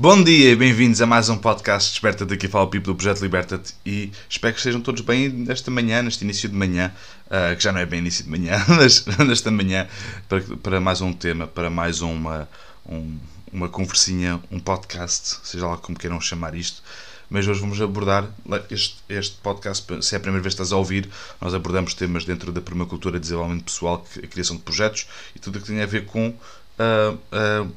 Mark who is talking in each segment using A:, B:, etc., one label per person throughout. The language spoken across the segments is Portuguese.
A: Bom dia e bem-vindos a mais um podcast Desperta daqui fala o Pipo do Projeto Liberta-te e espero que estejam todos bem nesta manhã, neste início de manhã, uh, que já não é bem início de manhã, mas nesta manhã, para, para mais um tema, para mais uma, um, uma conversinha, um podcast, seja lá como queiram chamar isto. Mas hoje vamos abordar este, este podcast, se é a primeira vez que estás a ouvir, nós abordamos temas dentro da permacultura, desenvolvimento pessoal, a criação de projetos e tudo o que tem a ver com uh, uh,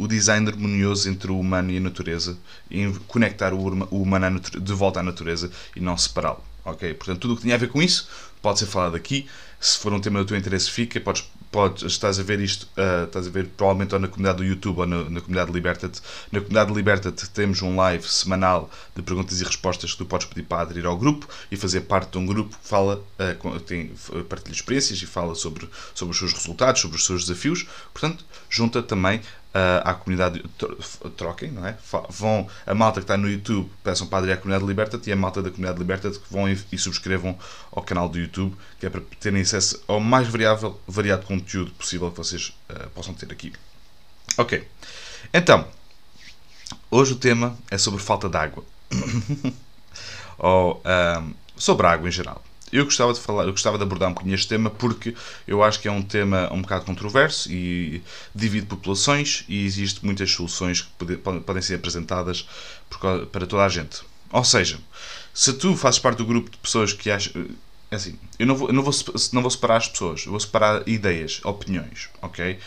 A: o design harmonioso entre o humano e a natureza e conectar o humano de volta à natureza e não separá-lo. Ok? Portanto, tudo o que tinha a ver com isso pode ser falado aqui. Se for um tema do teu interesse, fica. Podes, podes, estás a ver isto, uh, estás a ver provavelmente ou na comunidade do YouTube ou na, na comunidade Liberta-te. Na comunidade Liberta-te temos um live semanal de perguntas e respostas que tu podes pedir para aderir ao grupo e fazer parte de um grupo que fala, uh, tem, partilha experiências e fala sobre, sobre os seus resultados, sobre os seus desafios. Portanto, junta também uh, à comunidade, troquem, não é? Vão, a malta que está no YouTube, peçam para aderir à comunidade Liberta e a malta da comunidade Liberta que vão e, e, subscrevam ao canal do YouTube, que é para terem acesso ao mais variável, variado conteúdo possível que vocês uh, possam ter aqui. Ok, então, hoje o tema é sobre falta de água. Ou um, sobre água em geral. Eu gostava de falar, eu gostava de abordar um bocadinho este tema porque eu acho que é um tema um bocado controverso e divide populações e existe muitas soluções que podem ser apresentadas para toda a gente. Ou seja, se tu fazes parte do grupo de pessoas que acham. É assim, eu não vou, eu não vou, não vou separar as pessoas, eu vou separar ideias, opiniões, ok?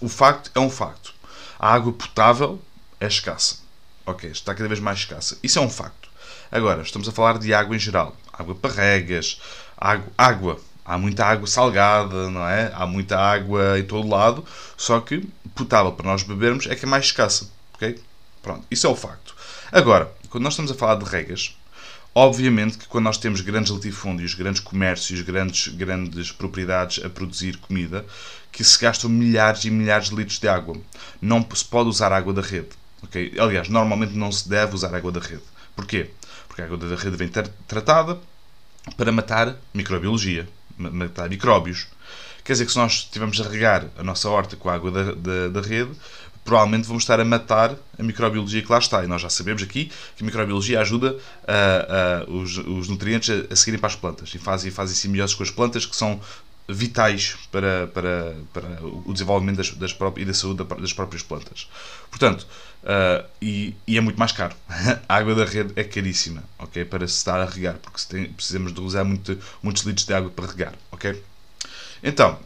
A: O facto é um facto. A água potável é escassa, ok? Está cada vez mais escassa. Isso é um facto. Agora, estamos a falar de água em geral água para regas, água, água. Há muita água salgada, não é? Há muita água em todo lado, só que potável para nós bebermos é que é mais escassa, ok? Pronto, isso é o facto. Agora, quando nós estamos a falar de regas, obviamente que quando nós temos grandes latifúndios, grandes comércios, grandes, grandes propriedades a produzir comida, que se gastam milhares e milhares de litros de água, não se pode usar água da rede. Okay? Aliás, normalmente não se deve usar água da rede. Porquê? porque a água da rede vem tratada para matar microbiologia, matar micróbios. Quer dizer que se nós estivermos a regar a nossa horta com a água da, da, da, rede, provavelmente vamos estar a matar a microbiologia que lá está. E nós já sabemos aqui que a microbiologia ajuda a, a, os, os, nutrientes a, a, seguirem para as plantas e fazem, fazem com as plantas que são vitais para, para, para o desenvolvimento das, das próprias, e da saúde das próprias plantas. Portanto, uh, e, e, é muito mais caro. a água da rede é caríssima, ok? Para se estar a regar, porque tem, precisamos de usar muito, muitos litros de água para regar, ok? Então,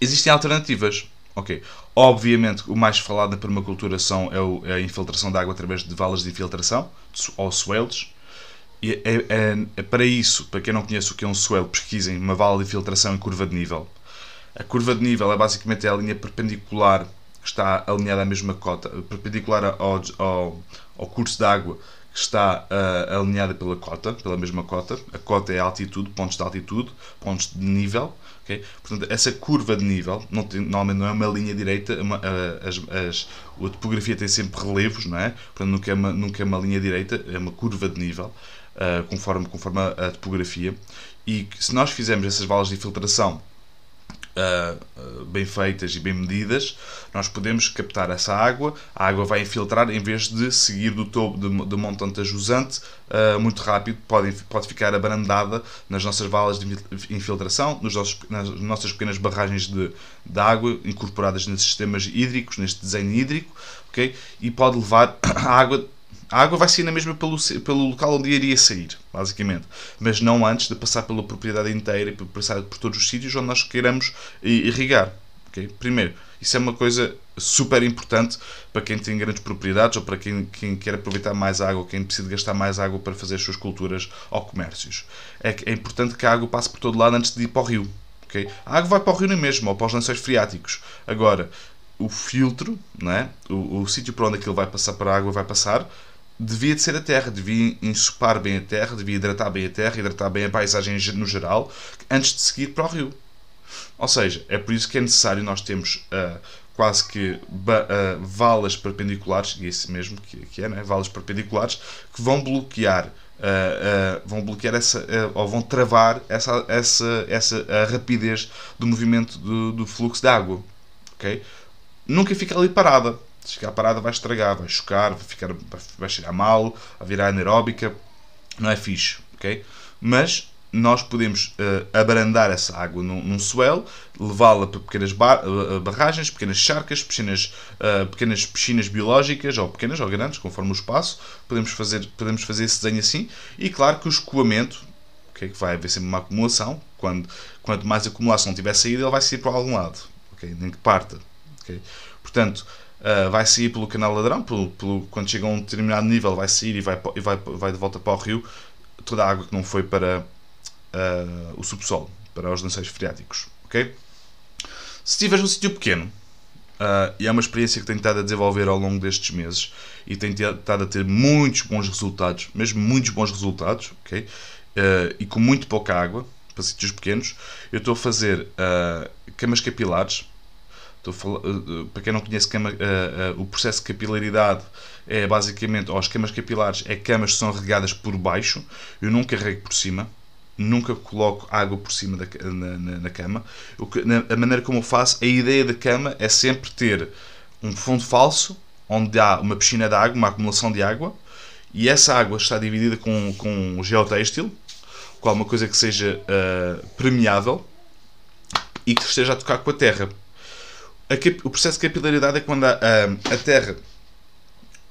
A: existem alternativas, ok? Obviamente, o mais falado na permacultura são, é, é a infiltração de água através de valas de infiltração, ou swales, e é, é, é, para isso, para quem não conhece o que é um swell, pesquisem uma vala de filtração em curva de nível. A curva de nível é basicamente a linha perpendicular que está alinhada à mesma cota, perpendicular ao, ao, ao curso de água que está uh, alinhada pela cota, pela mesma cota. A cota é a altitude, pontos de altitude, pontos de nível. Okay? Portanto, essa curva de nível não tem, normalmente não é uma linha direita, uma, uh, as, as, a topografia tem sempre relevos, não é? Portanto, nunca é uma, nunca é uma linha direita, é uma curva de nível uh, conforme, conforme a, a, topografia. E se nós fizermos essas valas de infiltração uh, bem feitas e bem medidas, nós podemos captar essa água, a água vai infiltrar em vez de seguir do topo do montante jusante muito rápido, pode, pode ficar abrandada nas nossas valas de infiltração, nos nossos, nas nossas pequenas barragens de, de água incorporadas nesses sistemas hídricos, neste desenho hídrico, okay? e pode levar a água a água vai sair na mesma pelo, pelo local onde iria sair, basicamente. Mas não antes de passar pela propriedade inteira e passar por todos os sítios onde nós queiramos irrigar. Okay? Primeiro, isso é uma coisa super importante para quem tem grandes propriedades ou para quem, quem quer aproveitar mais água, ou quem precisa gastar mais água para fazer as suas culturas ou comércios. É, é importante que a água passe por todo lado antes de ir para o rio. Okay? A água vai para o rio mesmo, ou para os lençóis freáticos. Agora, o filtro, não é? o, o sítio para onde aquilo vai passar para a água vai passar, devia de ser a terra, devia ensopar bem a terra, devia hidratar bem a terra, hidratar bem a paisagem no geral, antes de seguir para o rio. Ou seja, é por isso que é necessário nós termos uh, quase que uh, valas perpendiculares, e é esse mesmo que, que é, né? valas perpendiculares, que vão bloquear, uh, vão bloquear essa, ou vão travar essa, essa, essa rapidez do movimento do, do fluxo de água. Okay? Nunca fica ali parada Se ficar parada vai estragar, vai chocar, vai, ficar, vai cheirar mal, vai virar anaeróbica. Não é fixe, ok? Mas nós podemos uh, abrandar essa água num, num swell, levá-la para pequenas bar, uh, barragens, pequenas charcas, pequenas, uh, pequenas piscinas biológicas, ou pequenas ou grandes, conforme o espaço. Podemos fazer, podemos fazer esse desenho assim. E claro que o escoamento, okay, que vai haver sempre uma acumulação, quando, quanto mais acumulação tiver saída, ele vai sair para algum lado, okay? nem que parta. Okay? Portanto, vai sair pelo canal ladrão, pelo, pelo, quando chega a um determinado nível, vai sair e vai, e vai, vai de volta para o rio toda a água que não foi para uh, o subsolo, para os lençóis freáticos. ok? Se estiveres num sítio pequeno, uh, e é uma experiência que tenho estado a desenvolver ao longo destes meses, e tenho estado a ter muitos bons resultados, mesmo muitos bons resultados, ok? Uh, e com muito pouca água, para sítios pequenos, eu estou a fazer camas capilares. Falar, para quem não conhece cama, o processo de capilaridade é basicamente, ou as camas capilares, é camas que são regadas por baixo, eu não carrego por cima, nunca coloco água por cima da, na, na, na cama. Que, na, a maneira como eu faço, a ideia da cama é sempre ter um fundo falso, onde há uma piscina de água, uma acumulação de água, e essa água está dividida com, com geotêxtil, com alguma coisa que seja uh, permeável e que esteja a tocar com a terra. A, o processo de capilaridade é quando a, a, a terra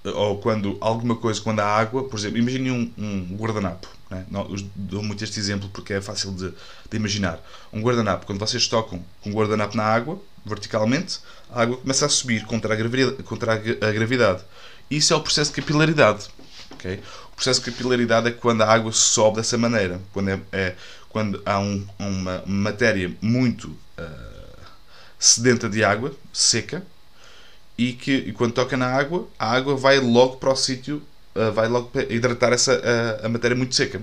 A: ou quando alguma coisa, quando há água, por exemplo, imagine um, um guardanapo. Né? Não, dou muito este exemplo porque é fácil de, de imaginar. Um guardanapo, quando vocês tocam com um guardanapo na água, verticalmente, a água começa a subir contra a gravidade. Contra a gravidade. Isso é o processo de capilaridade. Okay? O processo de capilaridade é quando a água sobe dessa maneira. Quando, é, é quando há um, uma matéria muito uh, sedenta de água, seca, e que e quando toca na água, a água vai logo para o sítio, uh, vai logo para hidratar essa, uh, a matéria muito seca.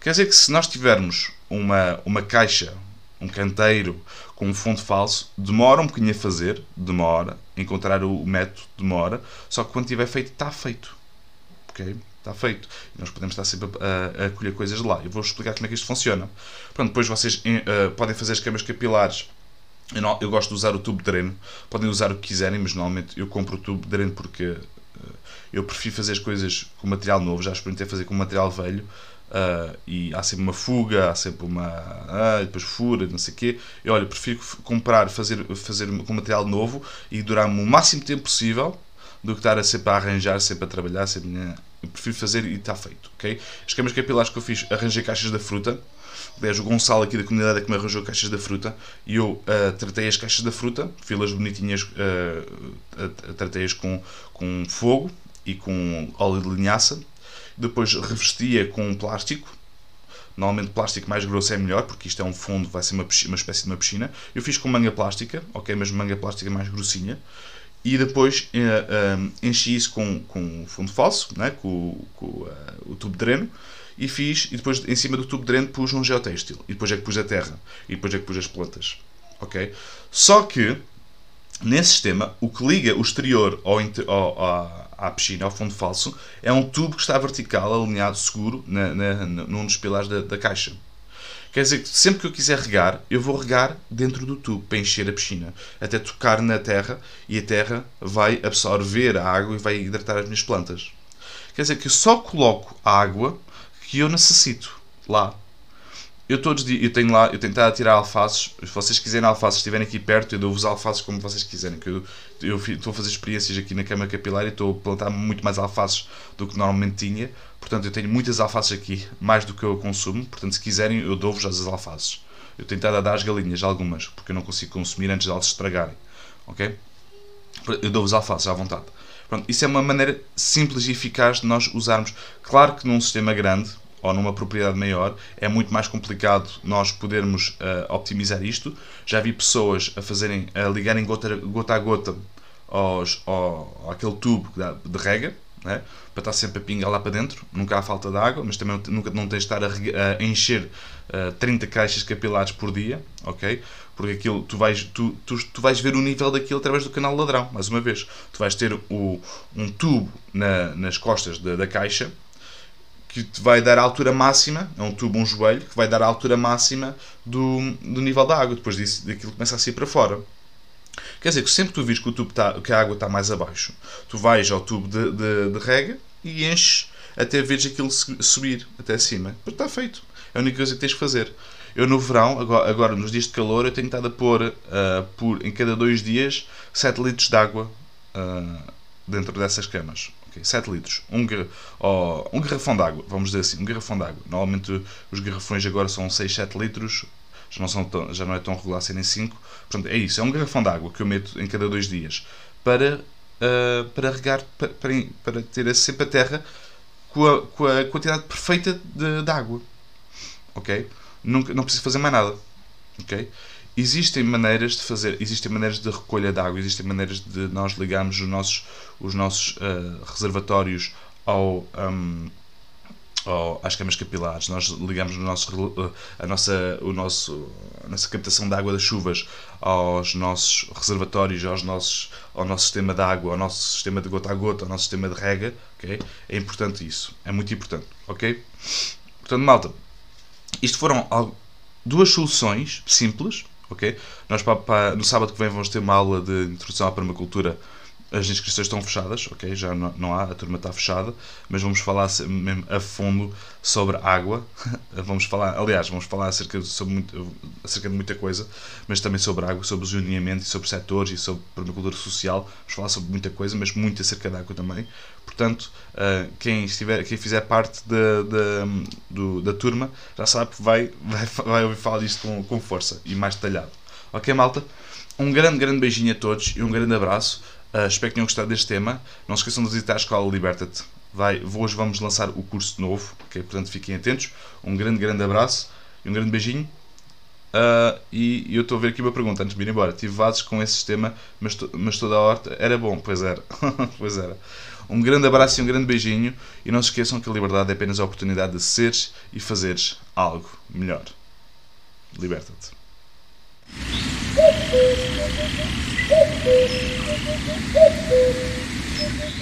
A: Quer dizer que se nós tivermos uma, uma caixa, um canteiro com um fundo falso, demora um bocadinho a fazer, demora, encontrar o método demora, só que quando tiver feito, está feito. Ok? Está feito. Nós podemos estar sempre a, a, a colher coisas de lá. Eu vou explicar como é que isto funciona. Pronto, depois vocês uh, podem fazer as câmaras capilares eu, não, eu, gosto de usar o tubo de dreno. Podem usar o que quiserem, mas normalmente eu compro o tubo de dreno porque uh, eu prefiro fazer as coisas com material novo. Já experimentei fazer com material velho uh, e há sempre uma fuga, há sempre uma. Uh, depois fura, não sei o quê. Eu olha, prefiro comprar, fazer, fazer com material novo e durar-me o máximo tempo possível do que estar a sempre a arranjar, sempre a trabalhar. Sempre? Eu prefiro fazer e está feito. ok? As câmaras capilares que eu fiz, arranjei caixas da fruta Aliás, o Gonçalo aqui da comunidade é que me arranjou caixas da fruta e eu uh, tratei as caixas da fruta, filas bonitinhas, uh, tratei-as com, com fogo e com óleo de linhaça. Depois revestia com plástico. Normalmente plástico mais grosso é melhor, porque isto é um fundo, vai ser uma, uma espécie de uma piscina. Eu fiz com manga plástica, ok, mas manga plástica mais grossinha e depois uh, enchi isso com, com fundo falso, né? com, com uh, o tubo de dreno e fiz, e depois em cima do tubo de dreno pus um geotextil, e depois é que pus a terra, e depois é que pus as plantas. Ok? Só que, nesse sistema, o que liga o exterior ao, ao, à, à piscina, ao fundo falso, é um tubo que está vertical, alinhado, seguro, na, na, num dos pilares da, da caixa. Quer dizer que sempre que eu quiser regar, eu vou regar dentro do tubo para encher a piscina, até tocar na terra e a terra vai absorver a água e vai hidratar as minhas plantas. Quer dizer que eu só coloco água que eu necessito lá. Eu todos eu tenho lá, eu tenho estado a tirar alfaces. Se vocês quiserem alfaces, estiverem aqui perto, eu dou-vos alfaces como vocês quiserem. Que eu, eu estou a fazer experiências aqui na Câmara Capilar e estou a plantar muito mais alfaces do que normalmente tinha. Portanto, eu tenho muitas alfaces aqui, mais do que eu consumo. Portanto, se quiserem, eu dou-vos as alfaces. Eu tenho estado a dar às galinhas, algumas, porque eu não consigo consumir antes de elas estragarem. Ok? Eu dou-vos alfaces à vontade. Pronto, isso é uma maneira simples e eficaz de nós usarmos. Claro que num sistema grande, ou numa propriedade maior, é muito mais complicado nós podermos uh, optimizar isto. Já vi pessoas a fazerem, a ligarem gota, gota a gota aos, ao, àquele tubo de rega, né? para estar sempre a pingar lá para dentro, nunca há falta de água, mas também nunca não tens de estar a, a encher uh, eh, 30 caixas capilares por dia, ok? Porque aquilo, tu vais, tu, tu, tu vais ver o nível daquilo através do canal ladrão, mais uma vez. Tu vais ter o, um tubo na, nas costas da, da caixa que vai dar a altura máxima, é um tubo, um joelho, que vai dar a altura máxima do, do nível da água. Depois disso, daquilo começa a sair para fora. Quer dizer que sempre que tu vires que, o tubo tá, que a água está mais abaixo, tu vais ao tubo de, de, de rega e enches até veres aquilo subir até cima. Mas está feito. É a única coisa que tens que fazer. Eu no verão, agora, agora nos dias de calor, eu tenho estado a pôr uh, por, em cada dois dias 7 litros de água uh, dentro dessas camas. Okay, 7 litros. Um, oh, um garrafão de água, vamos dizer assim, um garrafão de água. Normalmente os garrafões agora são 6, 7 litros, já não, são tão, já não é tão regular serem 5. Portanto, é isso, é um garrafão de água que eu meto em cada dois dias para, uh, para regar, para, para, para ter sempre a terra com a, com a quantidade perfeita de, de água. Ok? Nunca, não preciso fazer mais nada. Ok? Existem maneiras de fazer, existem maneiras de recolha de água, existem maneiras de nós ligarmos os nossos, os nossos uh, reservatórios ao, um, ao, às camas capilares, nós ligamos o nosso, uh, a, nossa, o nosso, a nossa captação de água das chuvas aos nossos reservatórios, aos nossos, ao nosso sistema de água, ao nosso sistema de gota a gota, ao nosso sistema de rega. Okay? É importante isso, é muito importante. ok? Portanto, malta, isto foram duas soluções simples, ok? Nós para, para, no sábado que vem vamos ter uma aula de introdução à permacultura. As inscrições estão fechadas, ok? Já não, não há, a turma está fechada, mas vamos falar mesmo a fundo sobre água. vamos falar, aliás, vamos falar acerca, sobre muito, acerca de muita coisa, mas também sobre água, sobre zoneamento, sobre setores e sobre permacultura social. Vamos falar sobre muita coisa, mas muito acerca da água também. Portanto, uh, quem, estiver, quem fizer parte de, do, da turma já sabe que vai, vai, vai ouvir falar disto com, com força e mais detalhado. Ok, malta? Um grande, grande beijinho a todos e um grande abraço. Uh, espero que tenham gostado deste tema. Não se esqueçam de visitar a Escola Liberta-te. Vai, hoje vamos lançar o curso novo, ok? Portanto, fiquem atentos. Um grande, grande abraço e um grande beijinho. Uh, e, e, eu estou a ver aqui uma pergunta antes de ir embora. Tive vasos com esse sistema, mas, to, mas toda a horta era bom, pois era. pois era. Um grande abraço e um grande beijinho. E não se esqueçam que a liberdade é apenas a oportunidade de seres e fazeres algo melhor. Liberta-te. Thank you.